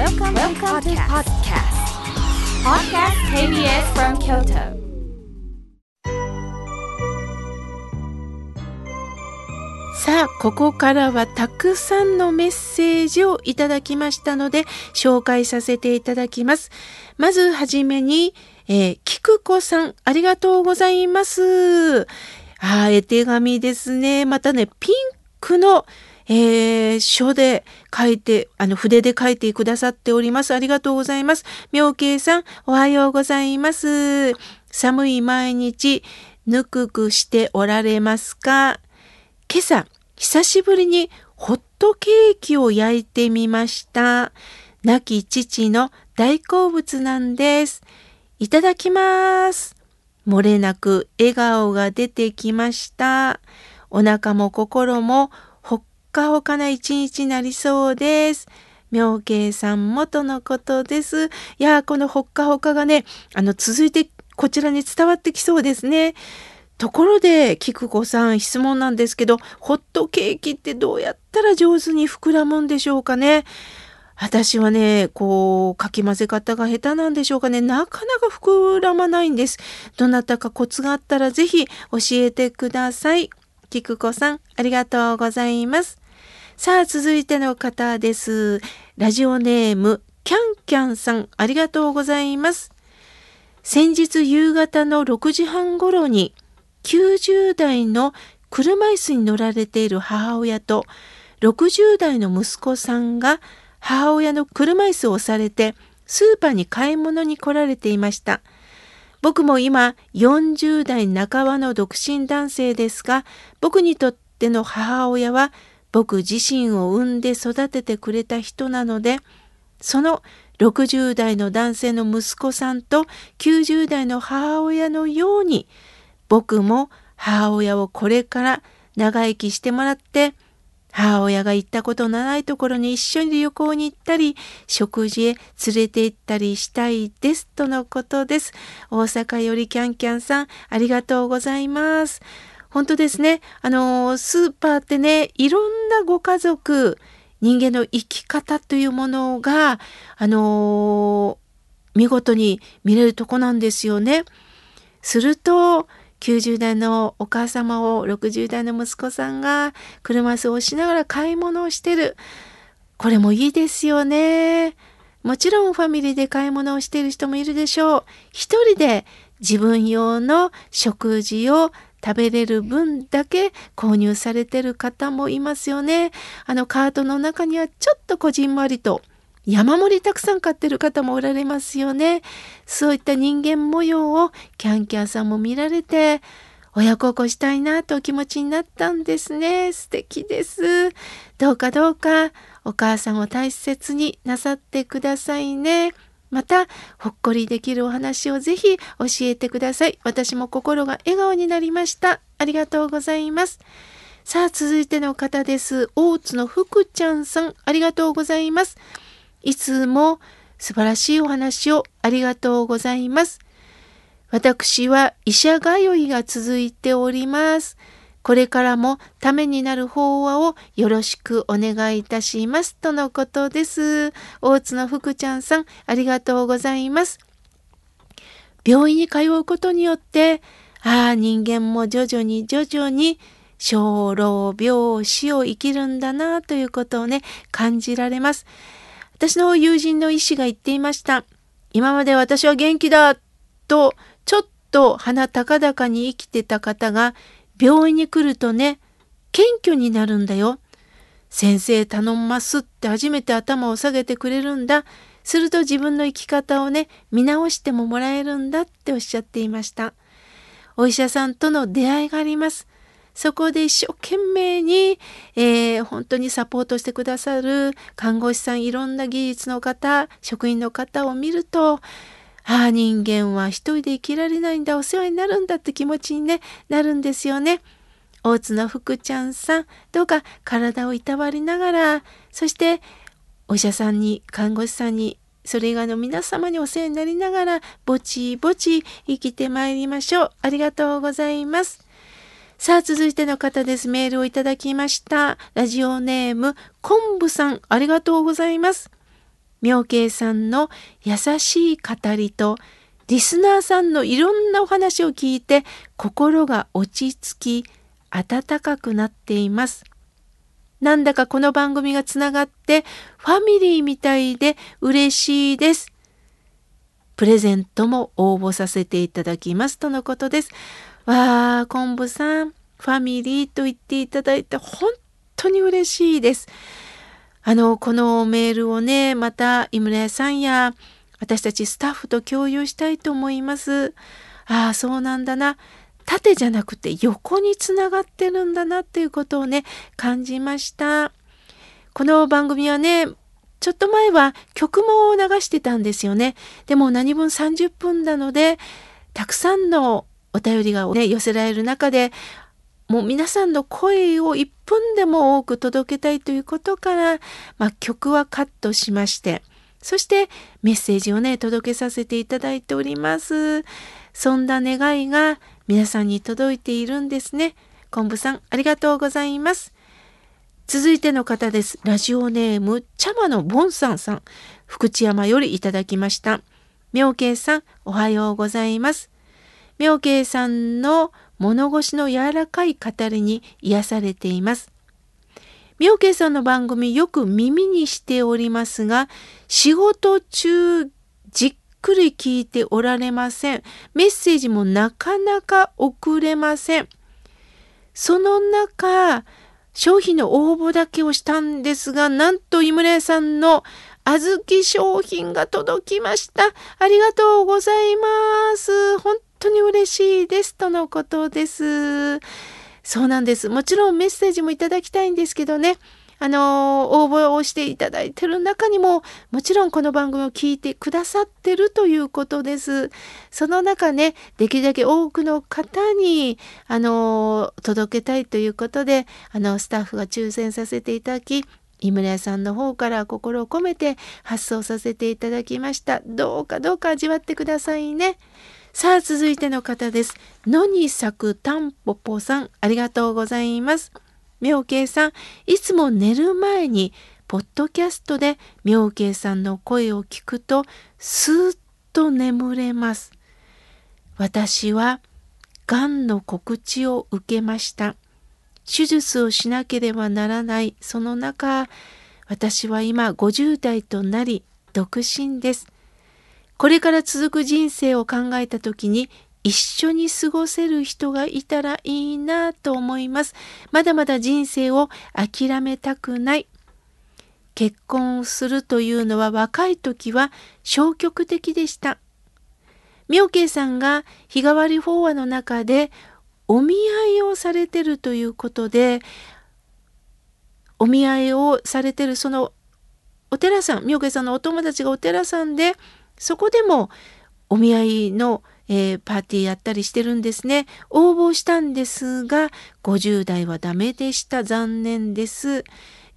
Welcome, Welcome to podcast. Podcast KBS from Kyoto. さあ、ここからはたくさんのメッセージをいただきましたので、紹介させていただきます。まずはじめに、えー、菊子さん、ありがとうございます。あー、絵手紙ですね。またね、ピンクの、えー、書で書いて、あの、筆で書いてくださっております。ありがとうございます。妙慶さん、おはようございます。寒い毎日、ぬくくしておられますか？今朝、久しぶりにホットケーキを焼いてみました。亡き父の大好物なんです。いただきます。漏れなく笑顔が出てきました。お腹も心もかほかな一日になりそうです。妙慶さんもとのことです。いやー、このほっかほかがね、あの、続いてこちらに伝わってきそうですね。ところで、菊子さん質問なんですけど、ホットケーキってどうやったら上手に膨らむんでしょうかね。私はね、こう、かき混ぜ方が下手なんでしょうかね。なかなか膨らまないんです。どなたかコツがあったらぜひ教えてください。菊子さん、ありがとうございます。さあ、続いての方です。ラジオネーム、キャンキャンさん、ありがとうございます。先日夕方の6時半頃に、90代の車椅子に乗られている母親と60代の息子さんが母親の車椅子を押されてスーパーに買い物に来られていました。僕も今40代半ばの独身男性ですが僕にとっての母親は僕自身を産んで育ててくれた人なのでその60代の男性の息子さんと90代の母親のように僕も母親をこれから長生きしてもらって母親が行ったことのないところに一緒に旅行に行ったり食事へ連れて行ったりしたいですとのことです。大阪よりキャンキャンさんありがとうございます。本当ですね。あのスーパーってねいろんなご家族人間の生き方というものがあの見事に見れるとこなんですよね。すると90代のお母様を60代の息子さんが車椅子を押しながら買い物をしてる。これもいいですよね。もちろんファミリーで買い物をしている人もいるでしょう。一人で自分用の食事を食べれる分だけ購入されてる方もいますよね。あのカートの中にはちょっとこじんまりと山盛りたくさん買ってる方もおられますよね。そういった人間模様をキャンキャンさんも見られて、親孝行したいなとお気持ちになったんですね。素敵です。どうかどうかお母さんを大切になさってくださいね。また、ほっこりできるお話をぜひ教えてください。私も心が笑顔になりました。ありがとうございます。さあ、続いての方です。大津の福ちゃんさん、ありがとうございます。いつも素晴らしいお話をありがとうございます。私は医者通いが続いております。これからもためになる法話をよろしくお願いいたします。とのことです。大津の福ちゃんさん、ありがとうございます。病院に通うことによって、ああ、人間も徐々に徐々に生老病死を生きるんだなということをね、感じられます。私の友人の医師が言っていました。今まで私は元気だと、ちょっと鼻高々に生きてた方が、病院に来るとね、謙虚になるんだよ。先生頼んますって初めて頭を下げてくれるんだ。すると自分の生き方をね、見直してももらえるんだっておっしゃっていました。お医者さんとの出会いがあります。そこで一生懸命に、えー、本当にサポートしてくださる看護師さん、いろんな技術の方、職員の方を見ると、ああ、人間は一人で生きられないんだ、お世話になるんだって気持ちに、ね、なるんですよね。大津の福ちゃんさん、どうか体をいたわりながら、そしてお医者さんに、看護師さんに、それ以外の皆様にお世話になりながら、ぼちぼち生きてまいりましょう。ありがとうございます。さあ、続いての方です。メールをいただきました。ラジオネーム、昆布さん、ありがとうございます。妙慶さんの優しい語りとリスナーさんのいろんなお話を聞いて心が落ち着き温かくなっています。なんだかこの番組がつながってファミリーみたいで嬉しいです。プレゼントも応募させていただきますとのことです。わあ、昆布さん、ファミリーと言っていただいて本当に嬉しいです。あの、このメールをね、また井村屋さんや私たちスタッフと共有したいと思います。ああ、そうなんだな。縦じゃなくて横につながってるんだなっていうことをね、感じました。この番組はね、ちょっと前は曲も流してたんですよね。でも何分30分なので、たくさんのお便りがね、寄せられる中で、もう皆さんの声を1分でも多く届けたいということから、まあ、曲はカットしまして、そしてメッセージをね、届けさせていただいております。そんな願いが皆さんに届いているんですね。昆布さん、ありがとうございます。続いての方です。ラジオネーム、茶間のボンさんさん、福知山よりいただきました。妙慶さん、おはようございます。妙慶さんの物腰の柔らかい語りに癒されています。妙慶さんの番組よく耳にしておりますが、仕事中じっくり聞いておられません。メッセージもなかなか送れません。その中、商品の応募だけをしたんですが、なんと井村屋さんの小豆商品が届きました。ありがとうございます。本当に嬉しいですとのことです。そうなんです。もちろんメッセージもいただきたいんですけどね。あの応募をしていただいてる中にももちろんこの番組を聞いてくださってるということです。その中ねできるだけ多くの方にあの届けたいということであのスタッフが抽選させていただき井村屋さんの方から心を込めて発送させていただきました。どうかどうか味わってくださいね。さあ、続いての方です。野に咲くタンポポさん、ありがとうございます。妙慶さん、いつも寝る前に、ポッドキャストで妙慶さんの声を聞くと、スーッと眠れます。私は、がんの告知を受けました。手術をしなければならない、その中、私は今50代となり、独身です。これから続く人生を考えた時に一緒に過ごせる人がいたらいいなと思います。まだまだ人生を諦めたくない。結婚するというのは若い時は消極的でした。妙慶さんが日替わり法話の中でお見合いをされてるということでお見合いをされてるそのお寺さん妙慶さんのお友達がお寺さんでそこでもお見合いの、えー、パーティーやったりしてるんですね。応募したんですが、50代はダメでした。残念です。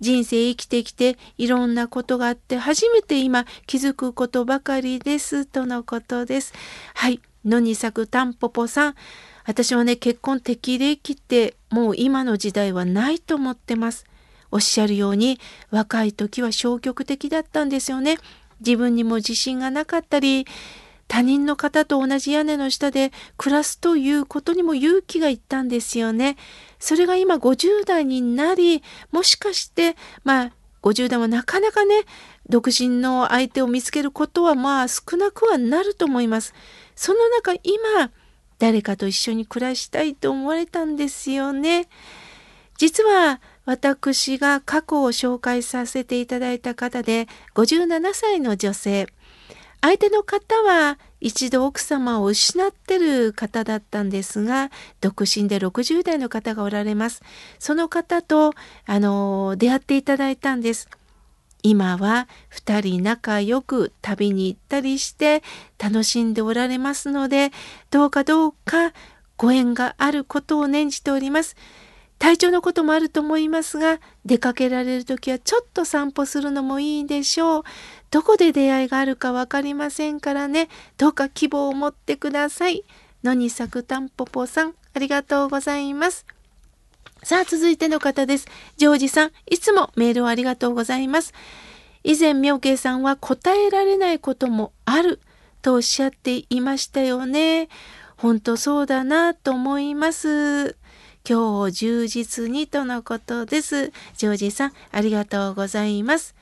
人生生きてきていろんなことがあって初めて今気づくことばかりですとのことです。はい。野に咲くタンポポさん。私はね、結婚適齢期ってもう今の時代はないと思ってます。おっしゃるように若い時は消極的だったんですよね。自分にも自信がなかったり他人の方と同じ屋根の下で暮らすということにも勇気がいったんですよね。それが今50代になりもしかしてまあ50代もなかなかね独身の相手を見つけることはまあ少なくはなると思います。その中今誰かと一緒に暮らしたいと思われたんですよね。実は私が過去を紹介させていただいた方で57歳の女性。相手の方は一度奥様を失ってる方だったんですが独身で60代の方がおられます。その方とあの出会っていただいたんです。今は2人仲良く旅に行ったりして楽しんでおられますのでどうかどうかご縁があることを念じております。体調のこともあると思いますが、出かけられる時はちょっと散歩するのもいいでしょう。どこで出会いがあるか分かりませんからね、どうか希望を持ってください。野に咲くたんぽぽさん、ありがとうございます。さあ、続いての方です。ジョージさん、いつもメールをありがとうございます。以前妙慶さんは答えられないこともあるとおっしゃっていましたよね。本当そうだなと思います。今日を充実にとのことです。ジョージさん、ありがとうございます。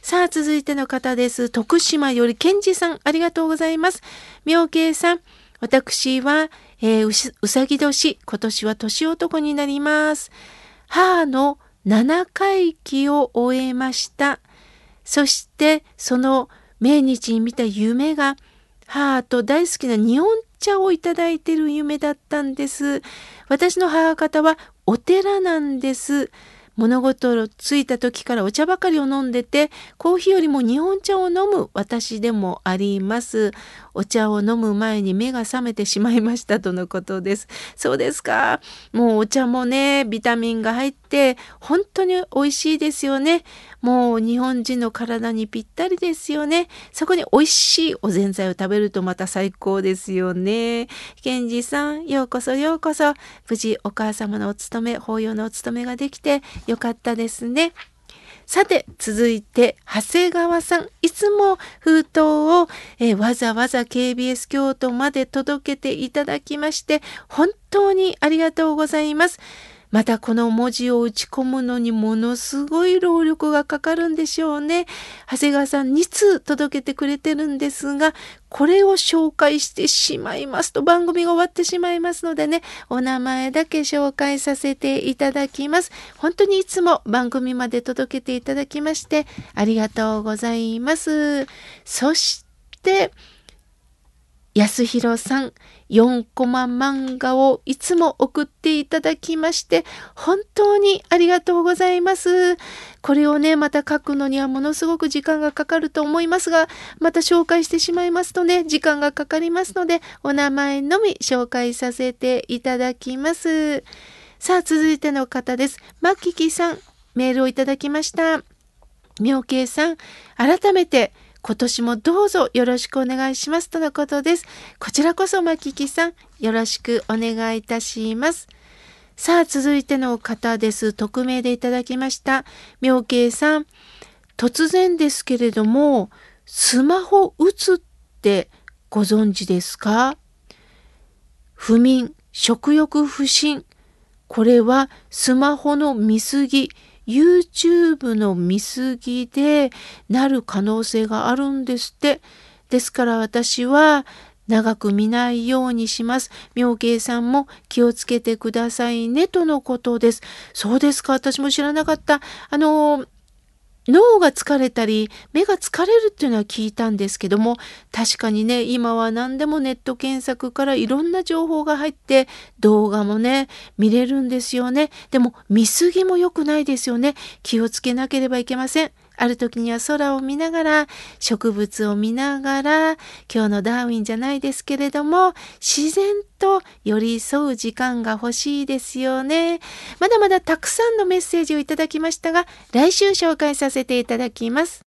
さあ、続いての方です。徳島より健二さん、ありがとうございます。妙慶さん、私は、えー、うさぎ年、今年は年男になります。母の7回忌を終えました。そして、その命日に見た夢が、母と大好きな日本茶をいただいている夢だったんです。私の母方はお寺なんです。物事をついた時からお茶ばかりを飲んでてコーヒーよりも日本茶を飲む私でもありますお茶を飲む前に目が覚めてしまいましたとのことです。そうですか。もうお茶もねビタミンが入って本当に美味しいですよね。もう日本人の体にぴったりですよね。そこに美味しいおぜんざいを食べるとまた最高ですよね。賢治さんようこそようこそ。無事お母様のお勤め法要のお勤めができてよかったですね。さて、続いて、長谷川さん。いつも封筒を、えわざわざ KBS 京都まで届けていただきまして、本当にありがとうございます。またこの文字を打ち込むのにものすごい労力がかかるんでしょうね。長谷川さん2通届けてくれてるんですが、これを紹介してしまいますと番組が終わってしまいますのでね、お名前だけ紹介させていただきます。本当にいつも番組まで届けていただきましてありがとうございます。そして、安弘さん、4コマ漫画をいつも送っていただきまして、本当にありがとうございます。これをね、また書くのにはものすごく時間がかかると思いますが、また紹介してしまいますとね、時間がかかりますので、お名前のみ紹介させていただきます。さあ、続いての方です。マッキキさん、メールをいただきました。妙慶さん、改めて、今年もどうぞよろしくお願いしますとのことです。こちらこそまききさん、よろしくお願いいたします。さあ、続いての方です。匿名でいただきました。妙慶さん、突然ですけれども、スマホ打つってご存知ですか？不眠、食欲不振。これはスマホの見過ぎ、YouTube の見過ぎでなる可能性があるんですって。ですから私は長く見ないようにします。妙慶さんも気をつけてくださいねとのことです。そうですか。私も知らなかった。あの、脳が疲れたり目が疲れるっていうのは聞いたんですけども確かにね今は何でもネット検索からいろんな情報が入って動画もね見れるんですよね。でも見過ぎも良くないですよね。気をつけなければいけません。ある時には空を見ながら、植物を見ながら、今日のダーウィンじゃないですけれども、自然と寄り添う時間が欲しいですよね。まだまだたくさんのメッセージをいただきましたが、来週紹介させていただきます。